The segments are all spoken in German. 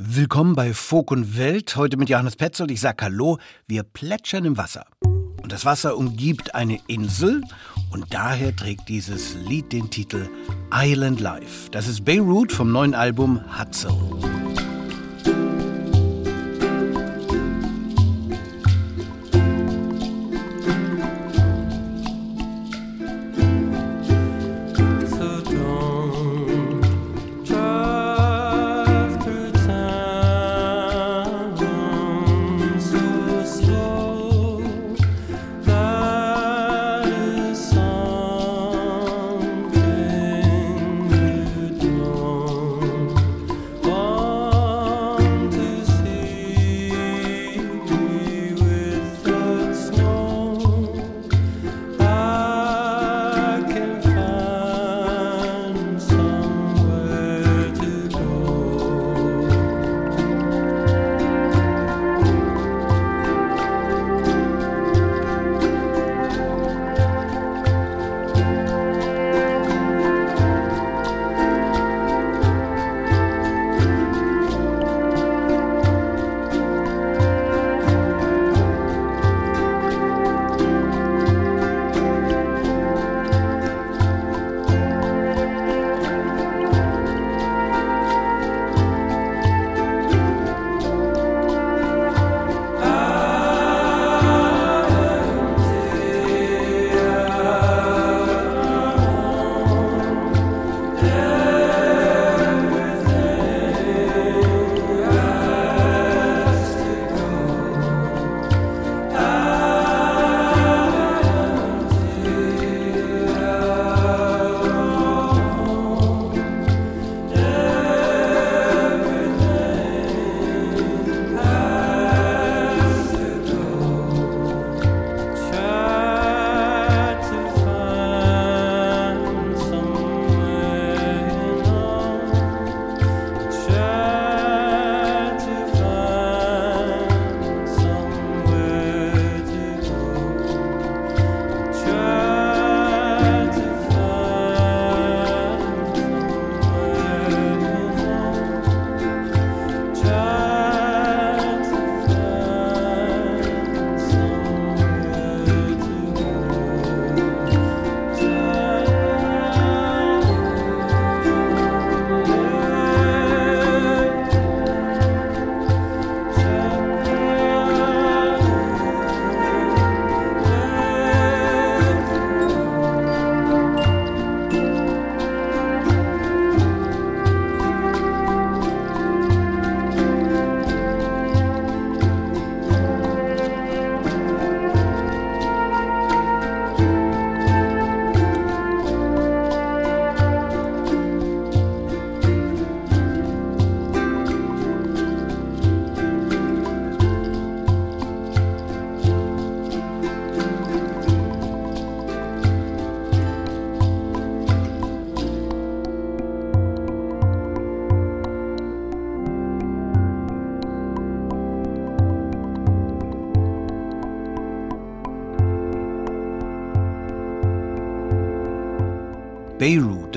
Willkommen bei Folk und Welt, heute mit Johannes Petzold. Ich sag Hallo, wir plätschern im Wasser. Und das Wasser umgibt eine Insel und daher trägt dieses Lied den Titel Island Life. Das ist Beirut vom neuen Album Hutzel.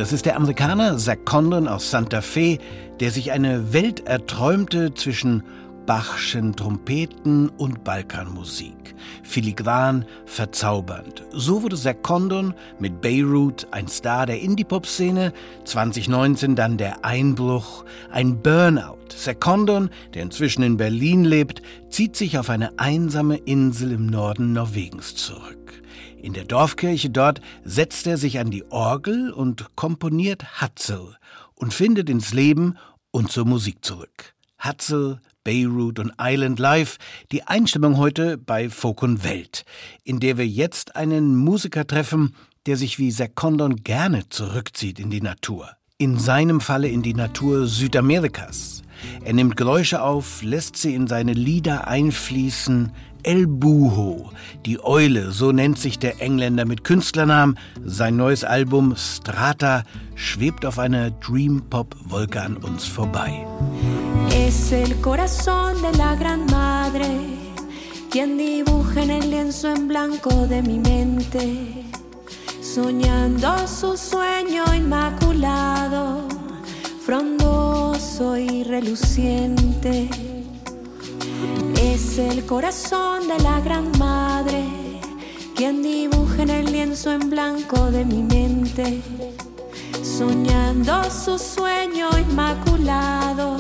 Das ist der Amerikaner Zach Condon aus Santa Fe, der sich eine Welt erträumte zwischen Bachschen Trompeten und Balkanmusik. Filigran, verzaubernd. So wurde Zach Condon mit Beirut ein Star der Indie-Pop-Szene, 2019 dann der Einbruch, ein Burnout. Zach Condon, der inzwischen in Berlin lebt, zieht sich auf eine einsame Insel im Norden Norwegens zurück. In der Dorfkirche dort setzt er sich an die Orgel und komponiert Hatzel und findet ins Leben und zur Musik zurück. Hatzel, Beirut und Island Life, die Einstimmung heute bei Folk und Welt, in der wir jetzt einen Musiker treffen, der sich wie Sekondon gerne zurückzieht in die Natur. In seinem Falle in die Natur Südamerikas. Er nimmt Geräusche auf, lässt sie in seine Lieder einfließen, El Buho, die Eule, so nennt sich der Engländer mit Künstlernamen. Sein neues Album Strata schwebt auf einer Dream-Pop-Wolke an uns vorbei. Es el corazón de la gran madre, quien dibuja en el lienzo en blanco de mi mente, soñando su sueño inmaculado frondoso y reluciente. Es el corazón de la gran madre quien dibuja en el lienzo en blanco de mi mente, soñando su sueño inmaculado,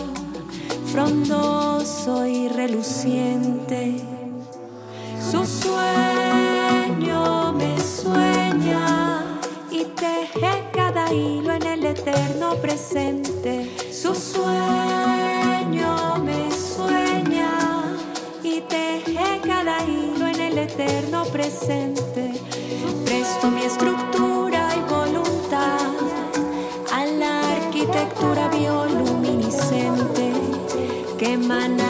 frondoso y reluciente. Su sueño me sueña y teje cada hilo en el eterno presente. Su sueño me sueña y teje cada hilo en el eterno presente. Presto mi estructura y voluntad a la arquitectura bioluminiscente que emanando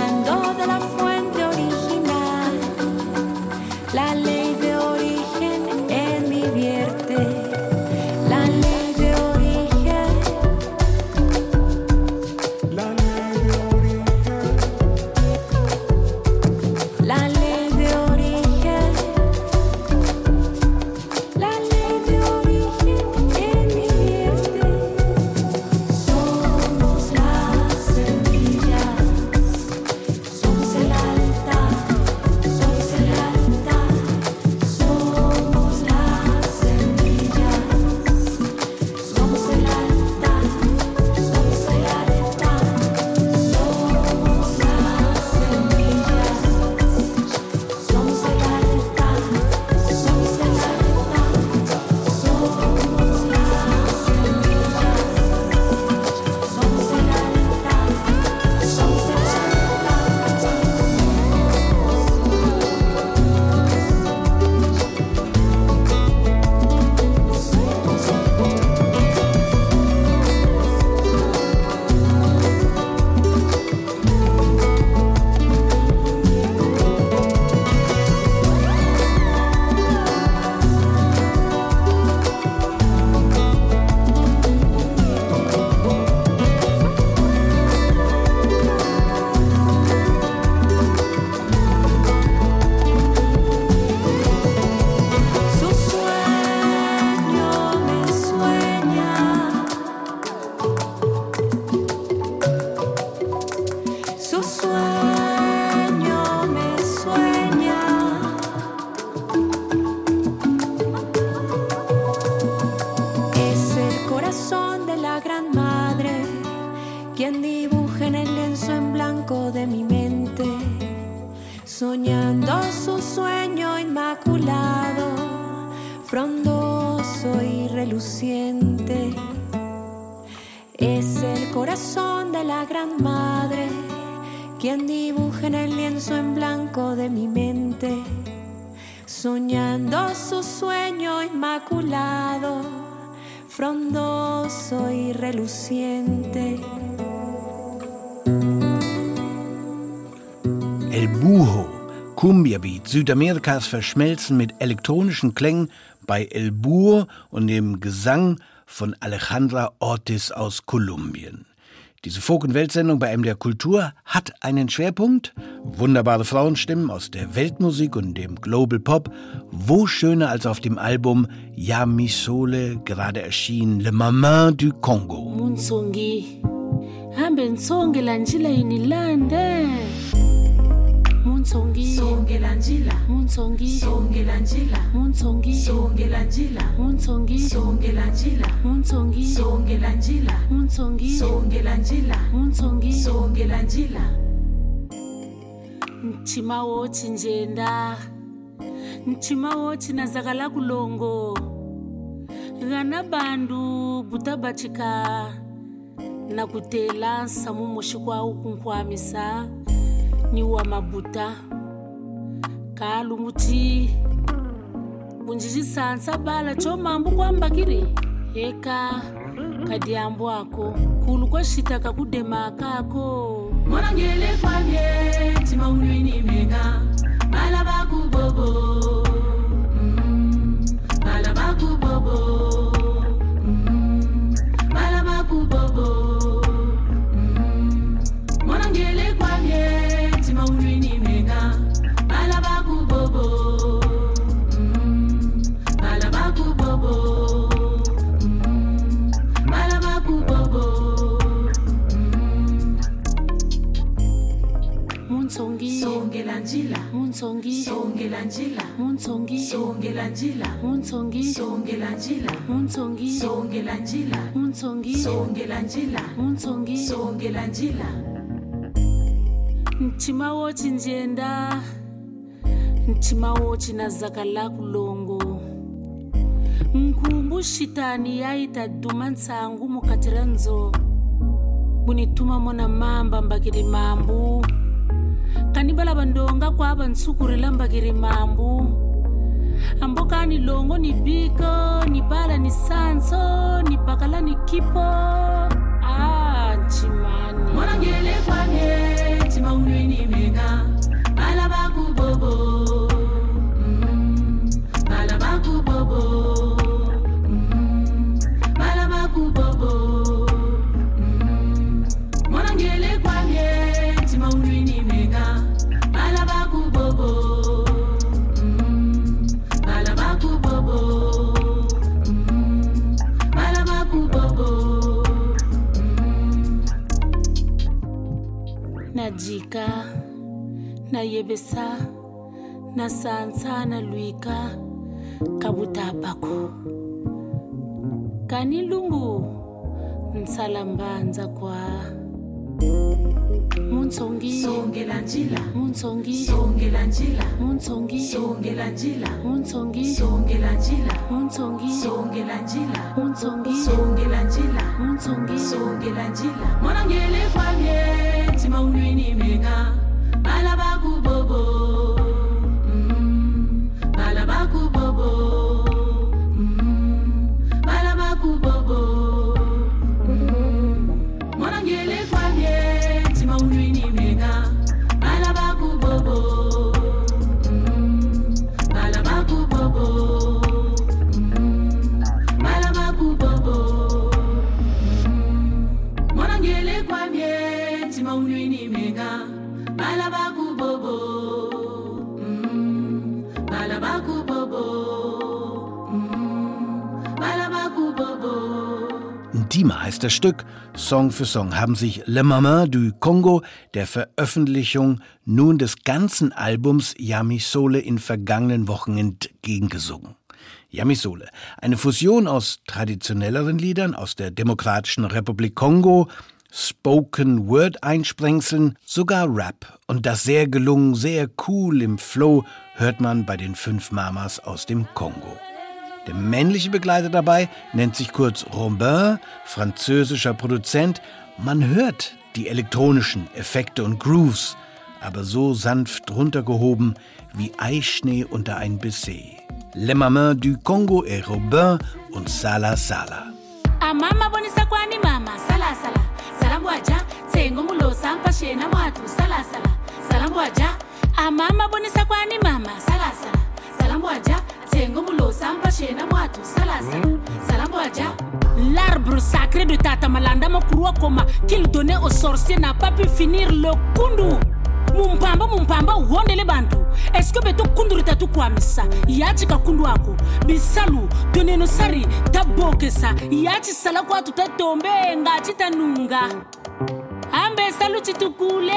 corazón de la gran madre quien dibuja en el lienzo en blanco de mi mente, soñando su sueño inmaculado, frondoso y reluciente. El Buho, Cumbia-Beat, Südamerikas Verschmelzen mit elektronischen Klängen bei El Bur und dem Gesang von Alejandra Ortiz aus Kolumbien. Diese Folk- und Weltsendung bei MDR Kultur hat einen Schwerpunkt. Wunderbare Frauenstimmen aus der Weltmusik und dem Global Pop. Wo schöner als auf dem Album Ya Mi Sole, gerade erschienen, Le Maman du Congo. Munsongi hambe nsongela njila. Inilande munsongi songela njila. Munsongi songela njila. Munsongi songela njila. Munsongi songela njila. Munsongi songela njila. Munsongi songela njila munsongi songela njila. Mtima wochi njenda. Mtima wochi nazakala kulongo. Ghana bandu butabachika na kutela nsamu moshi kwawu kunkwamisa ni wa mabuta. Kalunguti bunjijisansa bala chomambu kwambakiri eka kadiambo ako. Kulu kwashitaka kudema kako monangele kwamye tima unwini menga malaba kubobo Mm, malaba kubobo songela njila. Muntsongi songela njila. Muntsongi songela njila. Muntsongi songela njila. Muntsongi songela njila. Muntsongi songela njila. Chinjenda mchimawo china zaka la kulongo. Nkhumbu xitani yaita duma ntsangu mukati ra ndzo bunituma mona mamba mbakiri mambu kanibala bandonga kwa bansukurila mbakiri mambu. Amboka ni longo ni biko ni bala ni sanso ni bakala ni kipo. Ah, chimani mwanangele ni timaunwinime najika nayebesa nasansa nalwika kabutapako. Kani lumbu nsalambanza kwa. Muntsongi songela njila. muntsongi songela njila. muntsongi songela njila. muntsongi songela njila. muntsongi songela njila. muntsongi songela njila. muntsongi songela njila. Mwana ngele kwamye ချမုံတွင်နေမင်းက Ndima heißt das Stück. Song für Song haben sich Le Maman du Congo der Veröffentlichung nun des ganzen Albums Yamisole in vergangenen Wochen entgegengesungen. Yamisole, eine Fusion aus traditionelleren Liedern aus der Demokratischen Republik Kongo, Spoken Word Einsprengseln, sogar Rap. Und das sehr gelungen, sehr cool im Flow hört man bei den fünf Mamas aus dem Kongo. Der männliche Begleiter dabei nennt sich kurz Robin, französischer Produzent. Man hört die elektronischen Effekte und Grooves, aber so sanft runtergehoben wie Eischnee unter ein Baiser. Le Maman du Congo et Robin und Sala Sala. amama kwani mama? Salasala kwani mama? Salasala salambwaja tsengo mulosa mpashena mwatu salasala salambwaja L'arbre sacré de Tata Malanda Makurwa Koma qu'il donnait aux sorciers n'a pas pu finir le kundu. mumpamba mumpamba uhondele bantu eske beto kunduri tatu kwamisa? Yachi kakundu ako. Bisalu toneno sari tabokesa. Yachi sala kwatu tatombe ngachi tanunga. Ambe salu chitukule.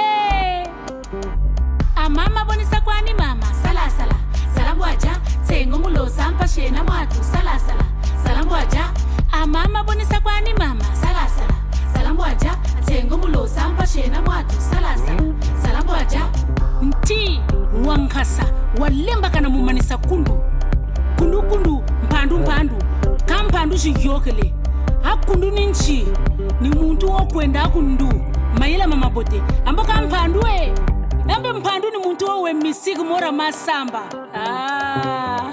Amama bonisa kwani mama? Salasala salambwaja sengo mulosa mpashena mwathu salasala salambo aja amama bonisa kwani mama salasala salambo aja atsengo mulosa mpashena mwathu salasala salambo aja nti wankasa walemba kana mumanisa kundu. Kundukundu mphandu mphandu kamphandu xiyokele akundu ni nchi ni muntu wokwenda akundu mayela mamabote ambo kamphandu e eh mphandu ni muntu wowe misiku mora masamba. Ah.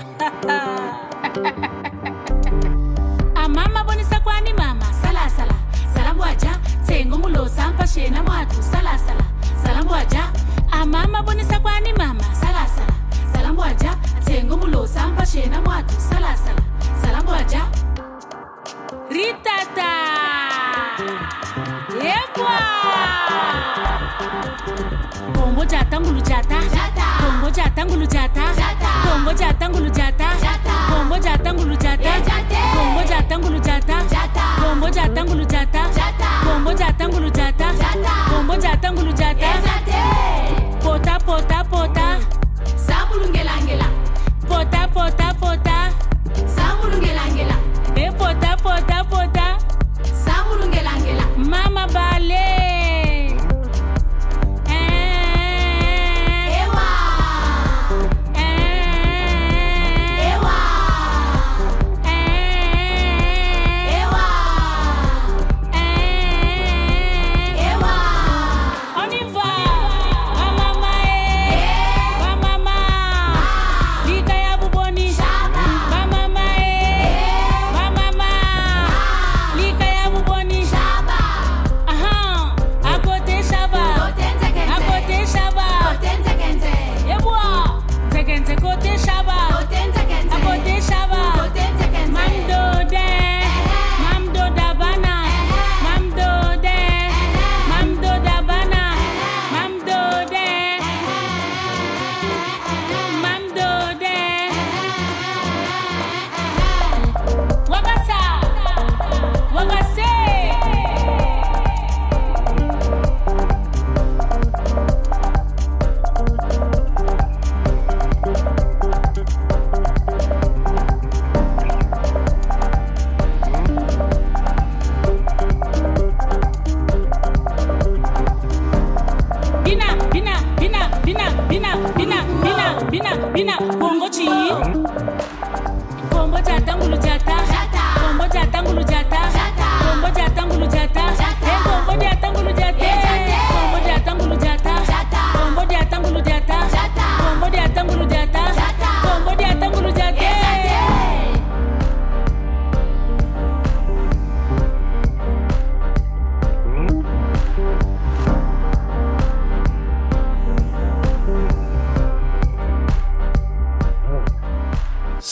amama bonisa kwani mama? Salasala salambwaja tsengo mulosa mpashena mwatu. Salasala salambwaja amama bonisa kwani mama? Salasala salambwaja tsengo mulosa mpashena mwatu. Salasala salambwaja ritata Kongo jata ngulu jata. Kongo jata ngulu jata. Kongo jata jata. Kongo jata ngulu jata. Jata ngulu jata. Kongo jata ngulu jata. Kongo jata ngulu jata. Kongo jata jata.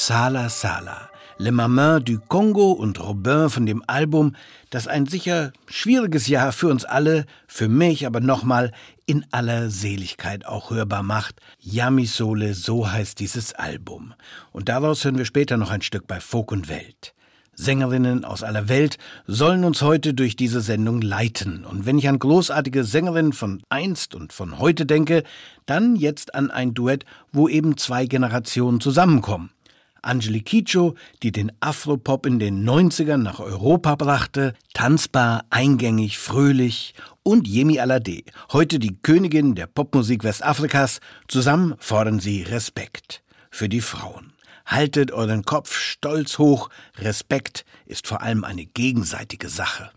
Sala Sala, Le Maman du Congo und Robin von dem Album, das ein sicher schwieriges Jahr für uns alle, für mich aber nochmal in aller Seligkeit auch hörbar macht. Yamisole, so heißt dieses Album. Und daraus hören wir später noch ein Stück bei Folk und Welt. Sängerinnen aus aller Welt sollen uns heute durch diese Sendung leiten. Und wenn ich an großartige Sängerinnen von einst und von heute denke, dann jetzt an ein Duett, wo eben zwei Generationen zusammenkommen. Angelique Kidjo, die den Afropop in den 90ern nach Europa brachte, tanzbar, eingängig, fröhlich und Yemi Alade, heute die Königin der Popmusik Westafrikas, zusammen fordern sie Respekt für die Frauen. Haltet euren Kopf stolz hoch, Respekt ist vor allem eine gegenseitige Sache.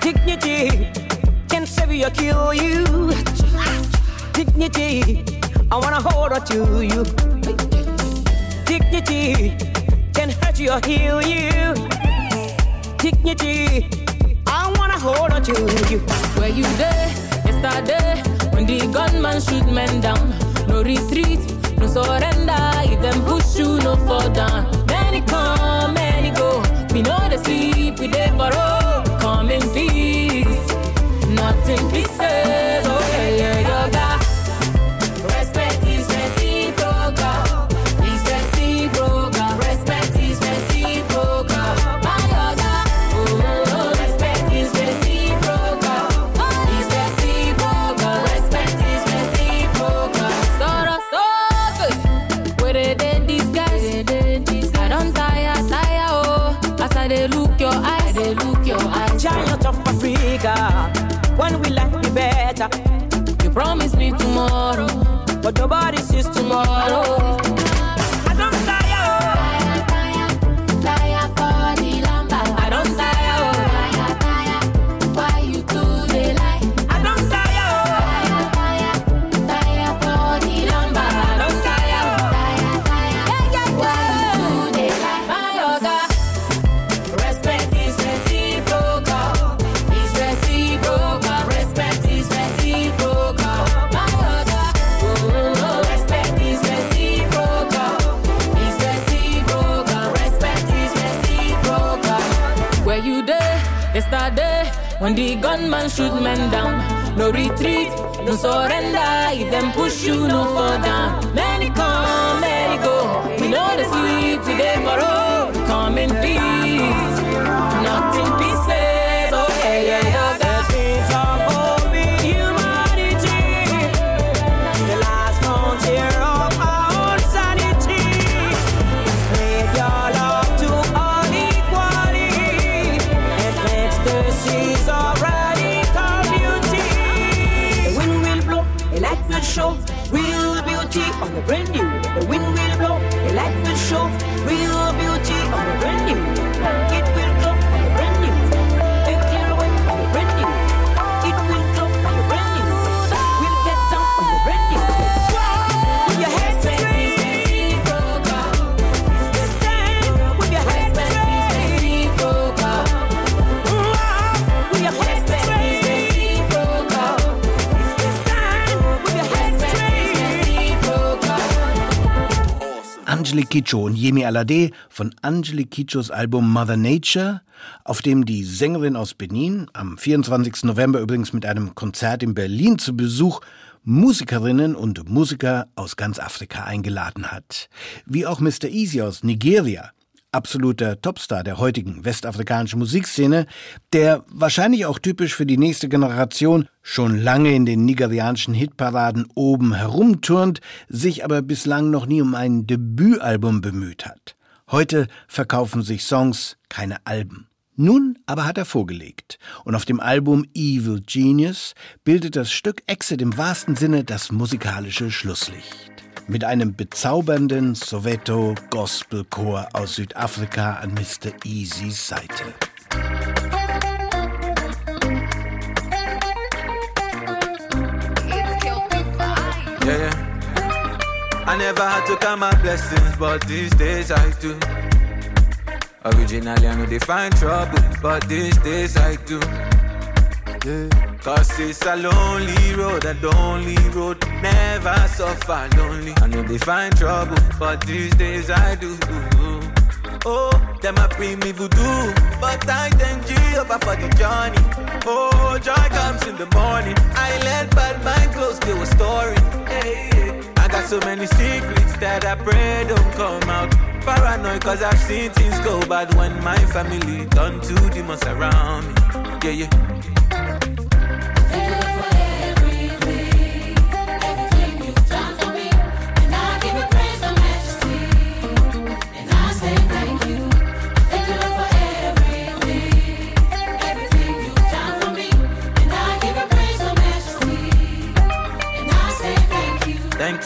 Dignity can save you or kill you. Dignity, I wanna hold on to you. Dignity can hurt you or heal you. Dignity, I wanna hold on to you. Where you there? Yesterday, when the gunman shoot men down. No retreat, no surrender. If them push you, no fall down. Many come, many Kidjo und Yemi Alade von Angelique Kidjos Album Mother Nature, auf dem die Sängerin aus Benin am 24. November übrigens mit einem Konzert in Berlin zu Besuch Musikerinnen und Musiker aus ganz Afrika eingeladen hat. Wie auch Mr. Easy aus Nigeria. Absoluter Topstar der heutigen westafrikanischen Musikszene, der wahrscheinlich auch typisch für die nächste Generation schon lange in den nigerianischen Hitparaden oben herumturnt, sich aber bislang noch nie um ein Debütalbum bemüht hat. Heute verkaufen sich Songs, keine Alben. Nun aber hat er vorgelegt. Und auf dem Album Evil Genius bildet das Stück Exit im wahrsten Sinne das musikalische Schlusslicht. Mit einem bezaubernden Soweto Gospelchor aus Südafrika an Mr. Easys Seite. Yeah, yeah. I never had to count my blessings, but these days I do. Originally, I know they find trouble, but these days I do. Yeah. Cause it's a lonely road, a lonely road, never suffer lonely. I know they find trouble, but these days I do. Oh, them a bring me voodoo, but I thank Jehovah for the journey. Oh, joy comes in the morning. I let bad mind close to a story. Hey, I got so many secrets that I pray don't come out. Paranoid cause I've seen things go bad when my family turn to demons around me. Yeah, yeah.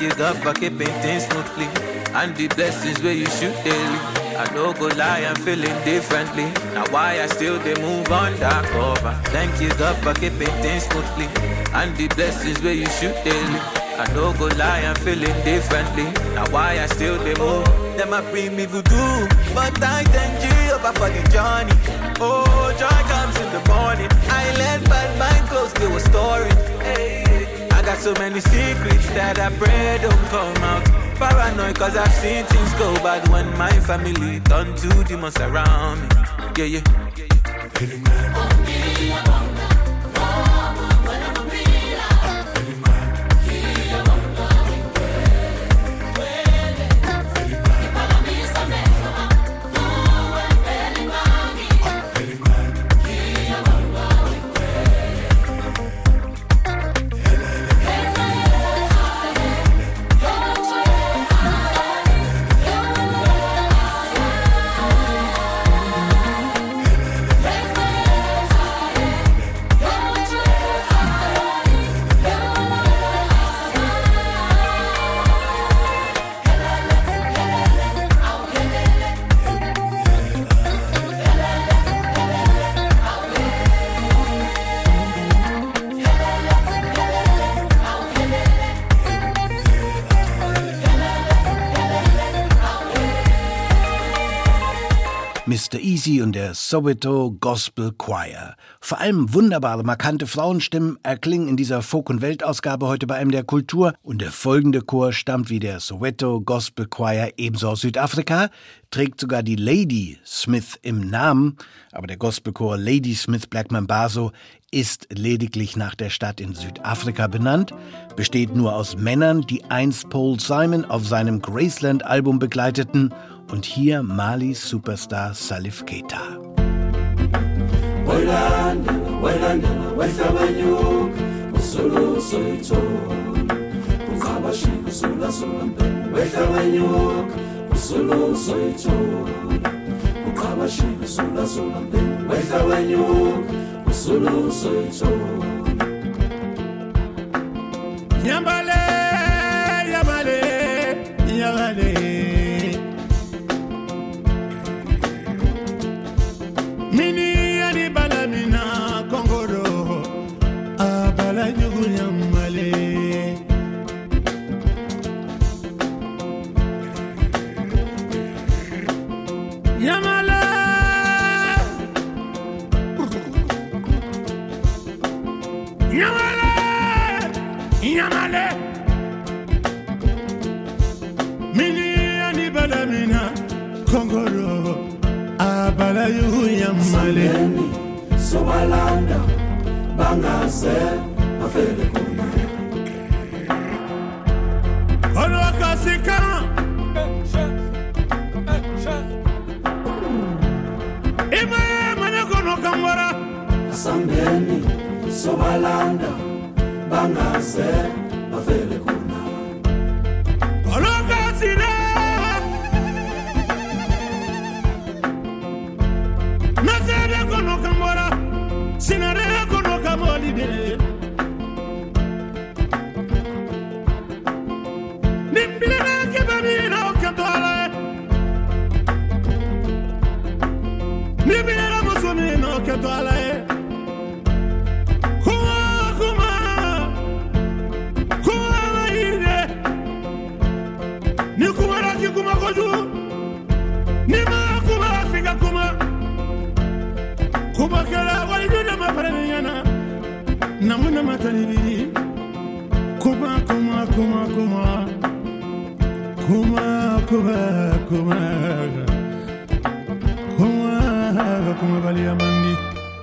Thank you, God, for keeping things smoothly. And the blessings where you shoot daily. I no go lie, I'm feeling differently. Now why I still they move undercover. Thank you, God, for keeping things smoothly. And the blessings where you shoot daily. I no go lie, I'm feeling differently. Now why I still they move. Them a bring me voodoo, but I thank Jehovah for the journey. Oh, joy comes in the morning. I let bad mind close to a story. Hey. Got so many secrets that I pray don't come out. Paranoid cause I've seen things go bad when my family turn to demons around me. Yeah, yeah. Mr. Easy und der Soweto Gospel Choir. Vor allem wunderbare, markante Frauenstimmen erklingen in dieser Folk- und Weltausgabe heute bei einem der Kultur. Und der folgende Chor stammt wie der Soweto Gospel Choir ebenso aus Südafrika, trägt sogar die Lady Smith im Namen. Aber der Gospelchor Lady Smith Black Mambazo ist lediglich nach der Stadt in Südafrika benannt, besteht nur aus Männern, die einst Paul Simon auf seinem Graceland-Album begleiteten und hier Malis Superstar Salif Keita. Yambale, yambale, yambale. kongolo abala yuyamale. Sobalanda bangaze bafele kuye. Olwakasika imaye manekono kambara asambeni sobalanda bangaze bafele kuye. Kuma kuma kuma kuma kuma bali amandi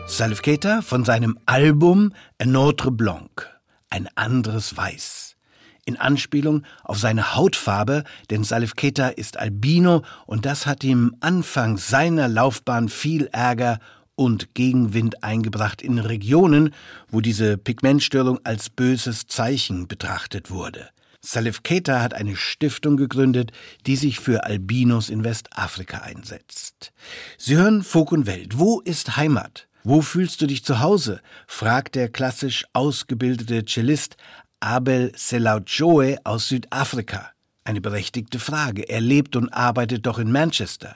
Salif Keita von seinem Album Un autre blanc, ein anderes Weiß. In Anspielung auf seine Hautfarbe, denn Salif Keita ist Albino und das hat ihm Anfang seiner Laufbahn viel Ärger und Gegenwind eingebracht in Regionen, wo diese Pigmentstörung als böses Zeichen betrachtet wurde. Salif Keita hat eine Stiftung gegründet, die sich für Albinos in Westafrika einsetzt. Sie hören Folk und Welt. Wo ist Heimat? Wo fühlst du dich zu Hause? fragt der klassisch ausgebildete Cellist Abel Selautjoe aus Südafrika. Eine berechtigte Frage. Er lebt und arbeitet doch in Manchester.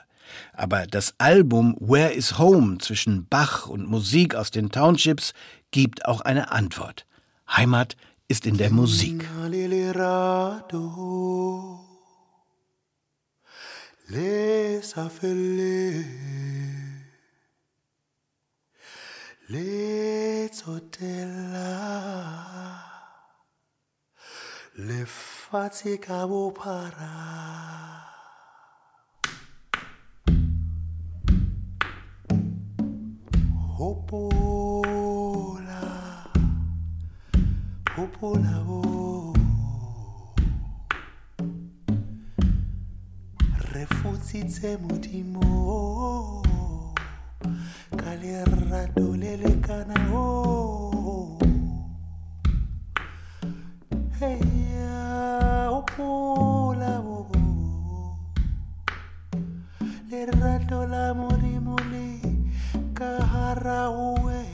Aber das Album Where is Home zwischen Bach und Musik aus den Townships gibt auch eine Antwort. Heimat ist in der Musik. Le fatica para. Hopola, hopola, oh. Refutsitse modimo ka lerato le lekana o. Heya hopola o lerato la modimo le ka hara ho wena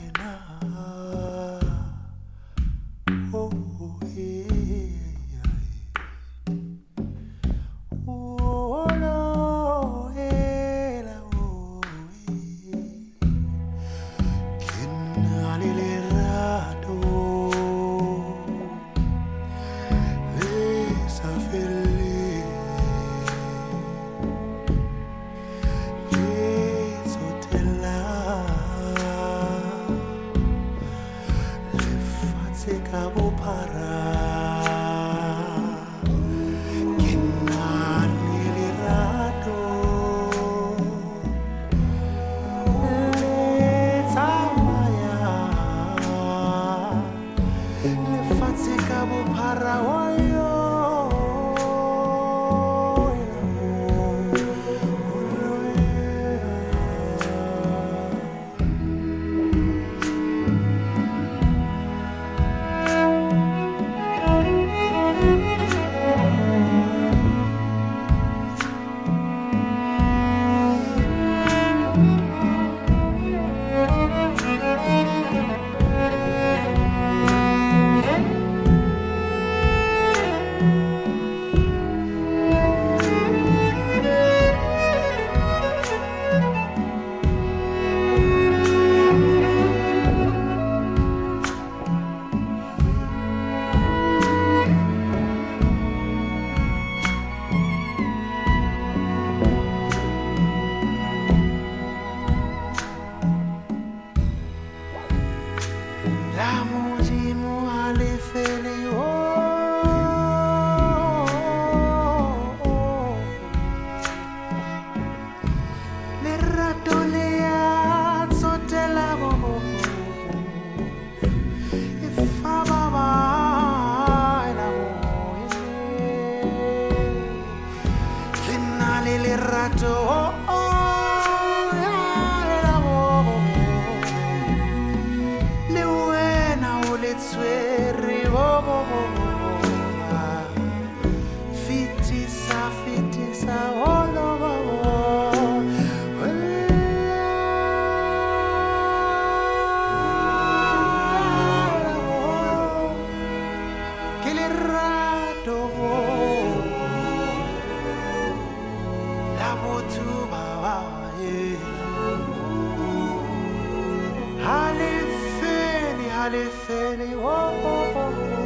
Alice Ellie, whoa.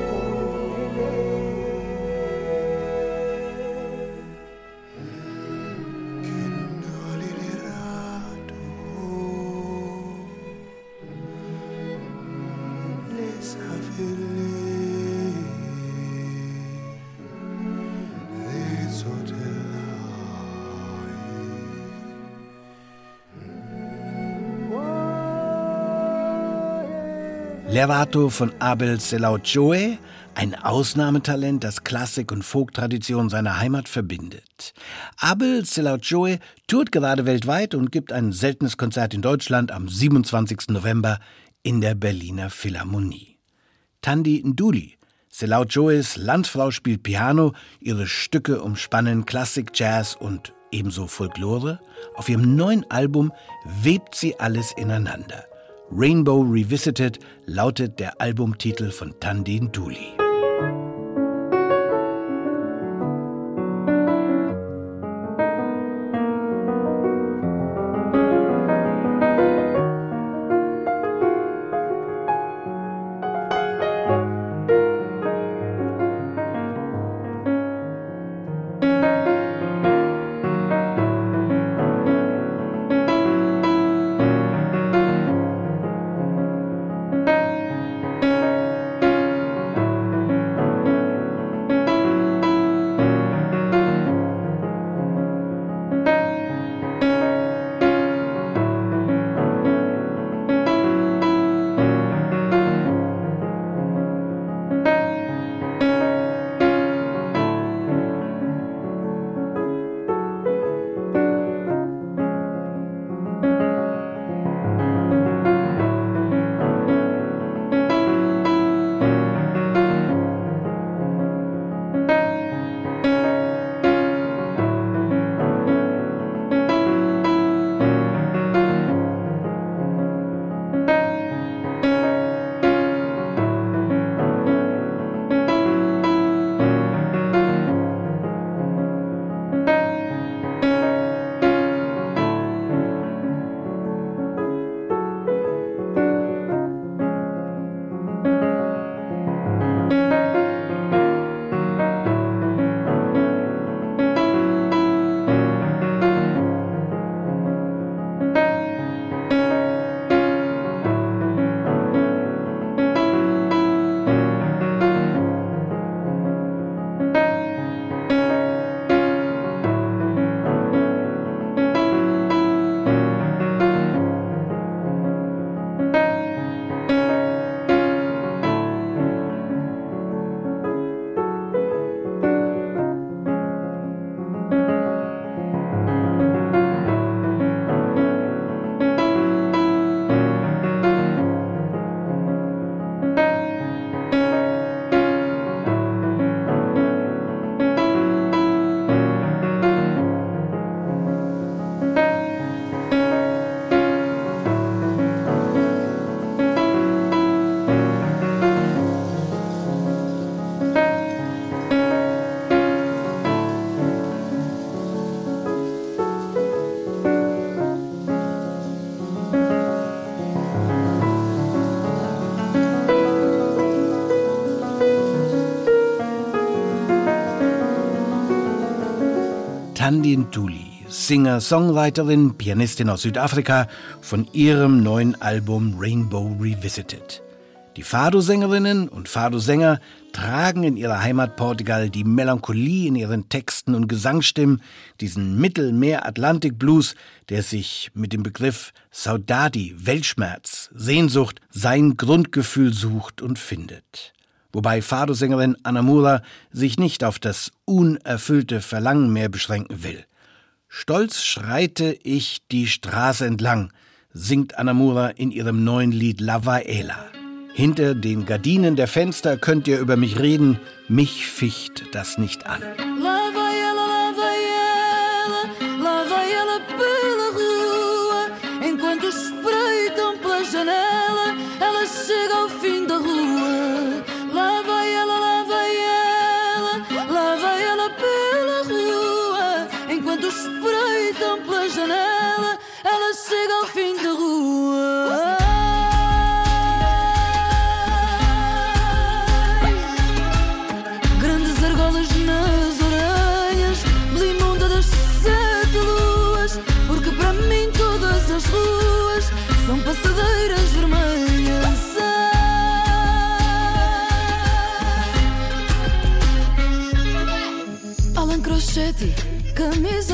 Lerato von Abel Selauchoe, ein Ausnahmetalent, das Klassik und Folktradition seiner Heimat verbindet. Abel Selauchoe tourt gerade weltweit und gibt ein seltenes Konzert in Deutschland am 27. November in der Berliner Philharmonie. Tandi Nduli, Selauchoes Landsfrau spielt Piano, ihre Stücke umspannen Klassik, Jazz und ebenso Folklore. Auf ihrem neuen Album webt sie alles ineinander. Rainbow Revisited lautet der Albumtitel von Tandin Dooley. Tandin Tuli, Singer, Songwriterin, Pianistin aus Südafrika, von ihrem neuen Album Rainbow Revisited. Die Fado-Sängerinnen und Fado-Sänger tragen in ihrer Heimat Portugal die Melancholie in ihren Texten und Gesangsstimmen, diesen Mittelmeer-Atlantik-Blues, der sich mit dem Begriff Saudade, Weltschmerz, Sehnsucht, sein Grundgefühl sucht und findet wobei Fado-Sängerin Anamura sich nicht auf das unerfüllte Verlangen mehr beschränken will. Stolz schreite ich die Straße entlang, singt Anamura in ihrem neuen Lied Lavaela. Hinter den Gardinen der Fenster könnt ihr über mich reden, mich ficht das nicht an. Enquanto espreitam pela janela, ela chega ao fim da rua.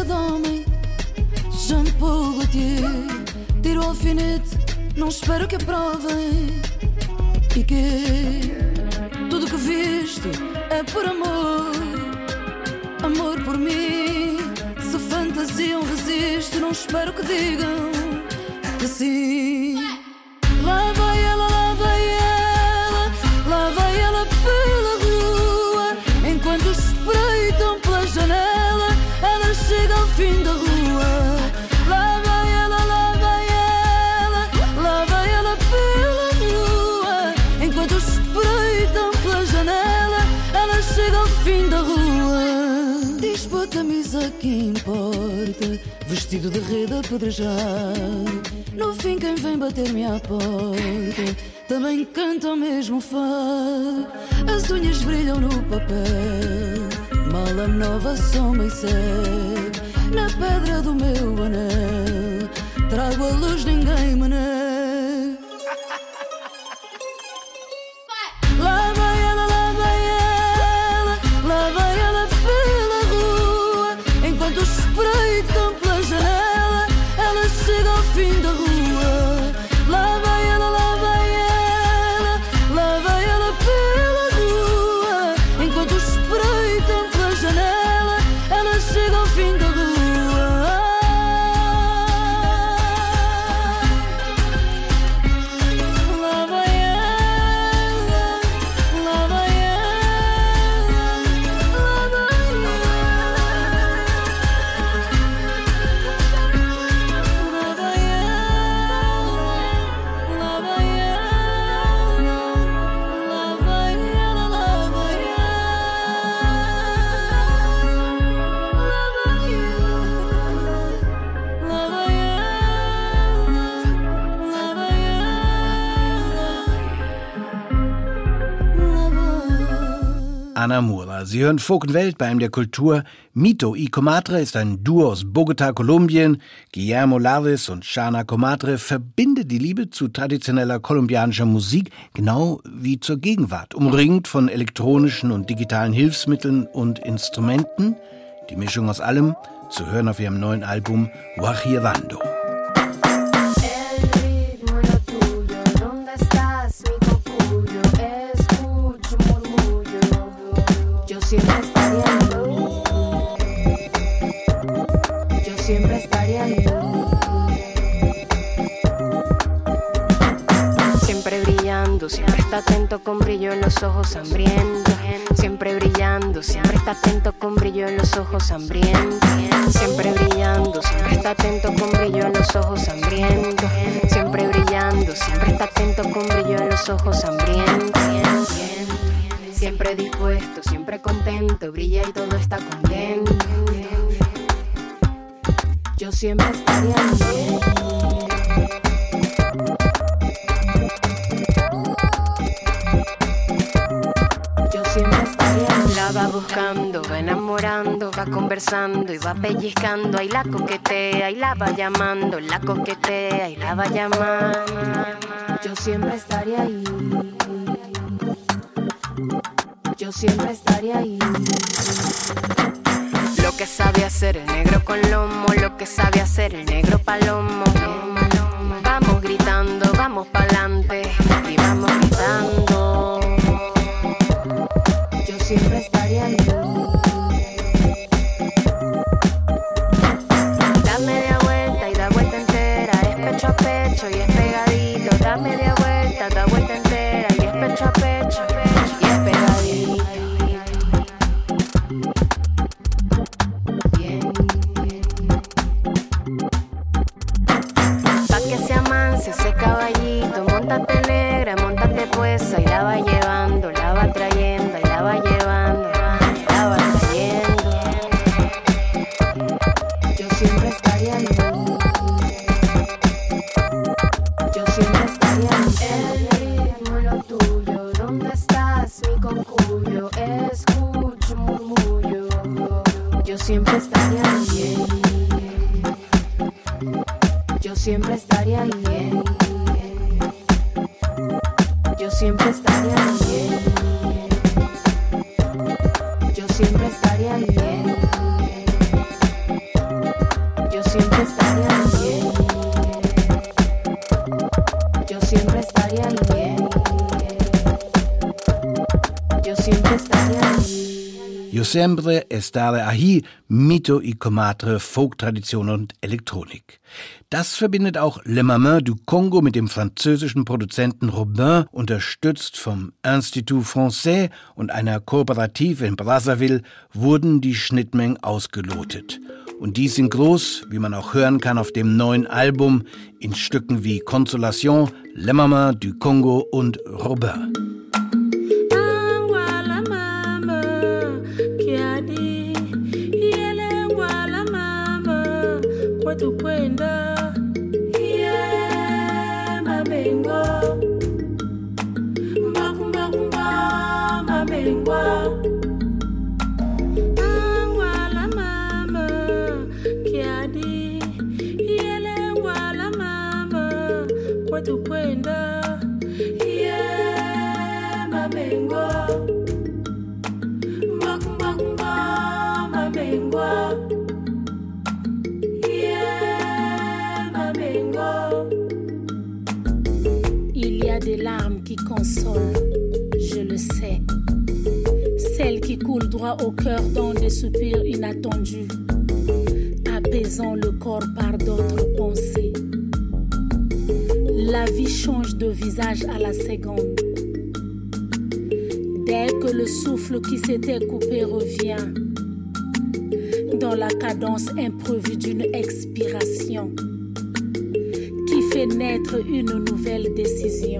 Homem, shampoo Gaultier, tiro alfinete, não espero que aprovem. E que tudo que viste é por amor, amor por mim. Se fantasiam, resiste, não espero que digam que sim. Vestido de rede apedrejado. No fim, quem vem bater-me à porta também canta o mesmo fado. As unhas brilham no papel, mala nova, soma e segue. Na pedra do meu anel, trago a luz, ninguém me nega. Anna Mura. Sie hören Folk bei einem der Kultur. Mito y Comadre ist ein Duo aus Bogota, Kolumbien. Guillermo Lavis und Shana Comadre verbindet die Liebe zu traditioneller kolumbianischer Musik genau wie zur Gegenwart. Umringt von elektronischen und digitalen Hilfsmitteln und Instrumenten. Die Mischung aus allem zu hören auf ihrem neuen Album Guajirando. Siempre está atento con brillo en los ojos hambrientos. Siempre brillando, siempre está atento con brillo en los ojos hambrientos. Siempre brillando, siempre está atento con brillo en los ojos hambrientos. Siempre brillando, siempre está atento con brillo en los ojos hambrientos. Siempre dispuesto, siempre contento, brilla y todo está contento. Yo siempre estaría bien. La va enamorando, va conversando y va pellizcando. Ahí la coquetea y la va llamando, la coquetea y la va llamando. Yo siempre estaría ahí. Yo siempre estaría ahí. Lo que sabe hacer el negro con lomo, lo que sabe hacer el negro palomo. Vamos gritando, vamos pa'lante y vamos gritando siempre estaré. Estaré ahí, Mito y Comadre, Folktradition und Elektronik. Das verbindet auch Le Mamin du Congo mit dem französischen Produzenten Robin, unterstützt vom Institut Français und einer Kooperative in Brazzaville, wurden die Schnittmengen ausgelotet. Und die sind groß, wie man auch hören kann auf dem neuen Album, in Stücken wie Consolation, Le Mamin du Congo und Robin. tukwenda. Yeah, mabengo je le sais. Celles qui coulent droit au cœur dans des soupirs inattendus, apaisant le corps par d'autres pensées. La vie change de visage à la seconde. Dès que le souffle qui s'était coupé revient, dans la cadence imprévue d'une expiration qui fait naître une nouvelle décision.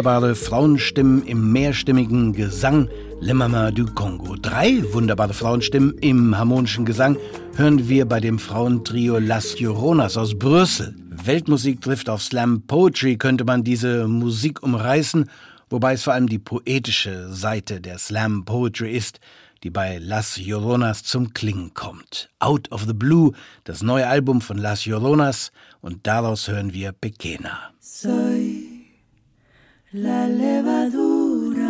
Wunderbare Frauenstimmen im mehrstimmigen Gesang Le Mama du Congo. Drei wunderbare Frauenstimmen im harmonischen Gesang hören wir bei dem Frauentrio Las Lloronas aus Brüssel. Weltmusik trifft auf Slam Poetry, könnte man diese Musik umreißen, wobei es vor allem die poetische Seite der Slam Poetry ist, die bei Las Lloronas zum Klingen kommt. Out of the Blue, das neue Album von Las Lloronas, und daraus hören wir Pequena. Soy la levadura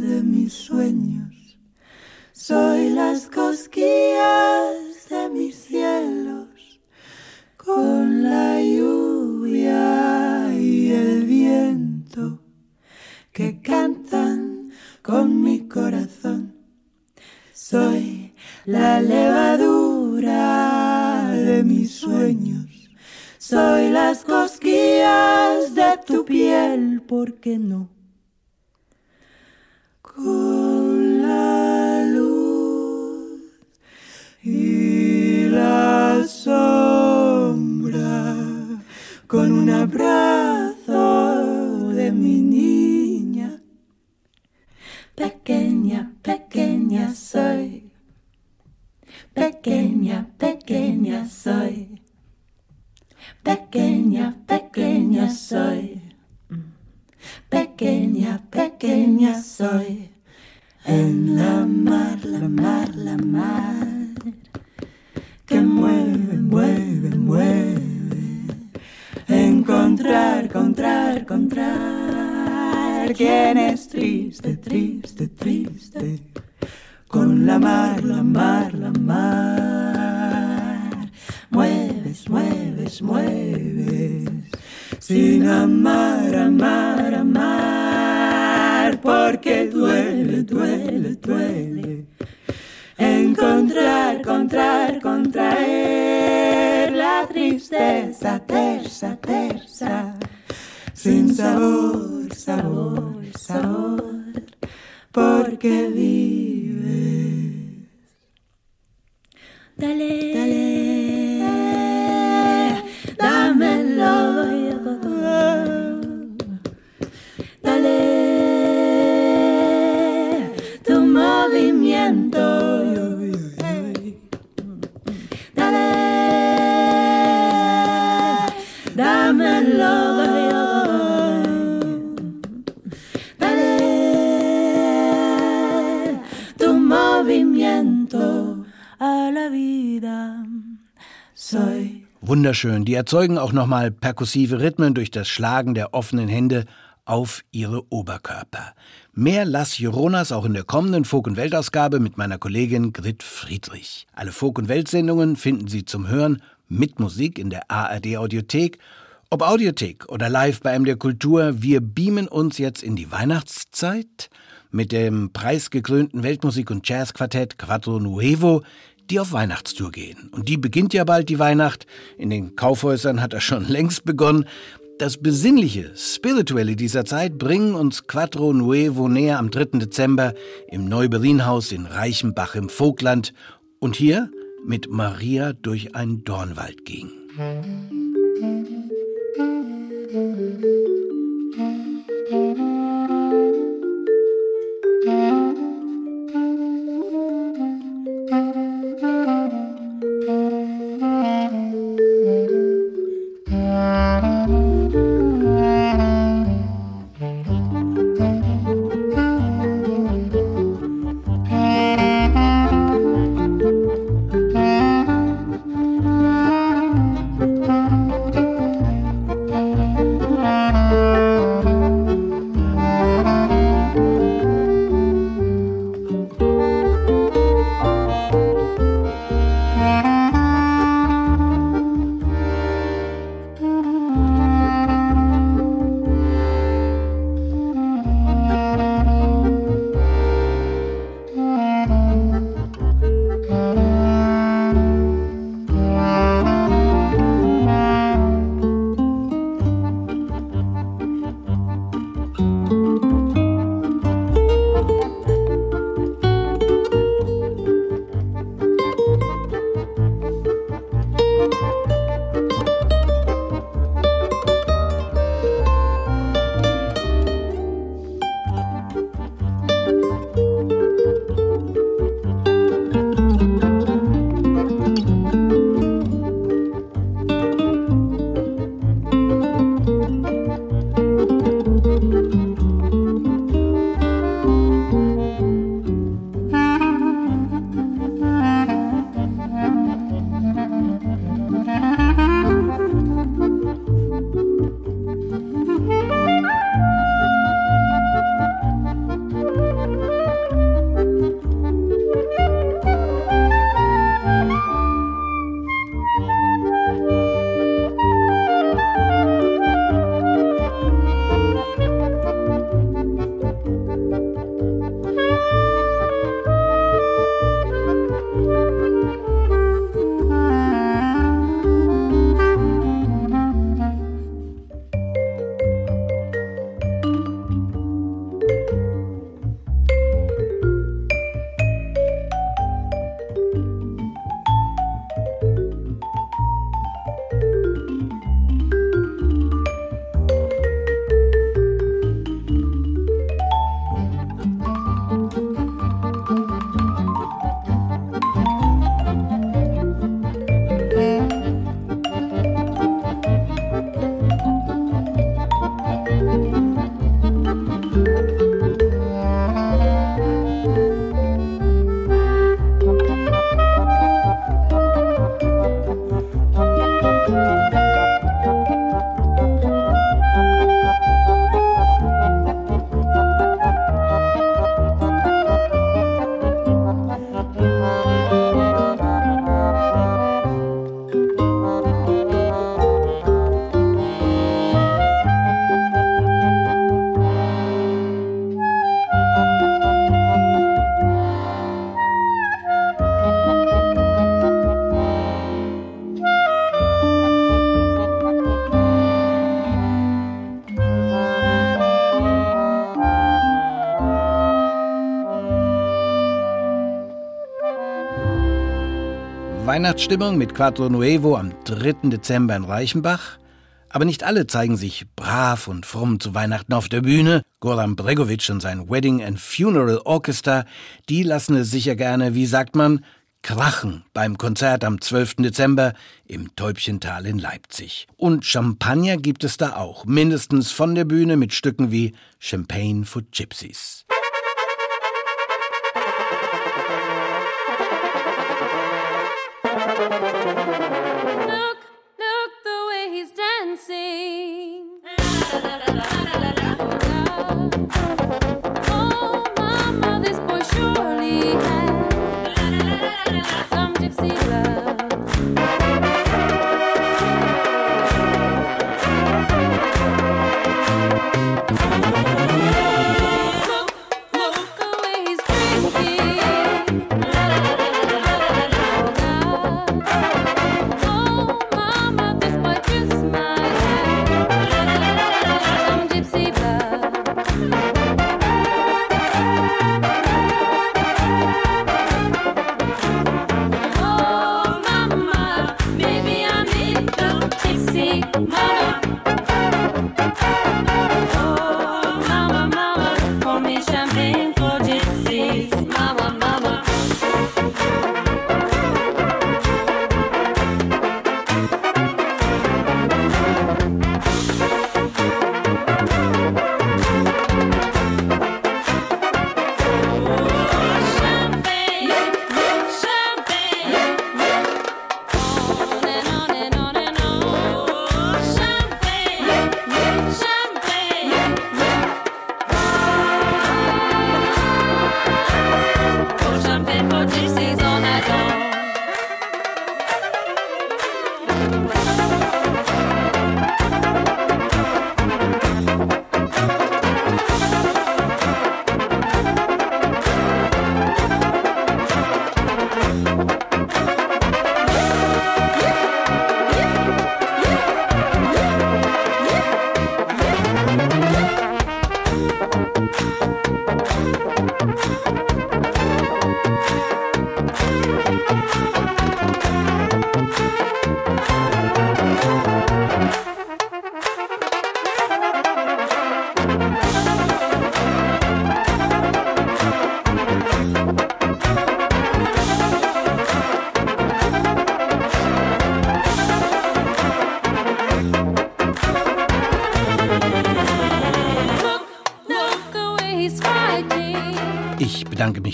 de mis sueños. Soy las cosquillas de mis cielos. Con la lluvia y el viento que cantan con mi corazón. Soy la levadura de mis sueños. Soy las cosquillas de tu piel, ¿por qué no? con la luz y la sombra, con un abrazo de mi niña. Pequeña, pequeña soy. Pequeña, pequeña soy. Pequeña, pequeña soy. Pequeña, pequeña soy. En la mar, la mar, la mar. Que mueve, mueve, mueve. Encontrar, encontrar, encontrar. Quien es triste, triste, triste. Con la mar, la mar, la mar. Mueves, mueves, mueves. Sin amar, amar, amar. Porque duele, duele, duele. Encontrar, encontrar, contraer la tristeza tersa, tersa. Sin sabor, sabor, sabor. Porque vives. Dale, Wunderschön. Die erzeugen auch nochmal perkussive Rhythmen durch das Schlagen der offenen Hände auf ihre Oberkörper. Mehr Las Lloronas auch in der kommenden Folk- und Weltausgabe mit meiner Kollegin Grit Friedrich. Alle Folk- und Weltsendungen finden Sie zum Hören mit Musik in der ARD Audiothek. Ob Audiothek oder live bei MDR Kultur, wir beamen uns jetzt in die Weihnachtszeit mit dem preisgekrönten Weltmusik- und Jazzquartett Quattro Nuevo, die auf Weihnachtstour gehen. Und die beginnt ja bald die Weihnacht. In den Kaufhäusern hat er schon längst begonnen. Das Besinnliche, Spirituelle dieser Zeit bringen uns Quattro Nuevo näher am 3. Dezember im Neu-Berlin-Haus in Reichenbach im Vogtland und hier mit Maria durch ein Dornwald ging. Weihnachtsstimmung mit Quattro Nuevo am 3. Dezember in Reichenbach. Aber nicht alle zeigen sich brav und fromm zu Weihnachten auf der Bühne. Goran Bregovic und sein Wedding and Funeral Orchestra, die lassen es sicher gerne, wie sagt man, krachen beim Konzert am 12. Dezember im Täubchental in Leipzig. Und Champagner gibt es da auch, mindestens von der Bühne mit Stücken wie Champagne for Gypsies.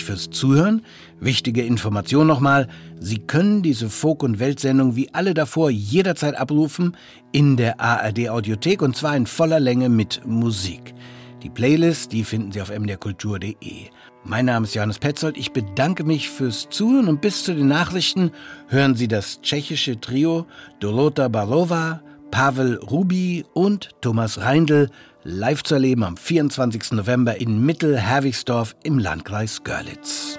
Fürs Zuhören. Wichtige Information nochmal. Sie können diese Folk- und Weltsendung wie alle davor jederzeit abrufen in der ARD Audiothek und zwar in voller Länge mit Musik. Die Playlist, die finden Sie auf mdrkultur.de. Mein Name ist Johannes Petzold. Ich bedanke mich fürs Zuhören und bis zu den Nachrichten hören Sie das tschechische Trio Dolota Barova, Pavel Rubi und Thomas Reindl live zu erleben am 24. November in Mittelherwigsdorf im Landkreis Görlitz.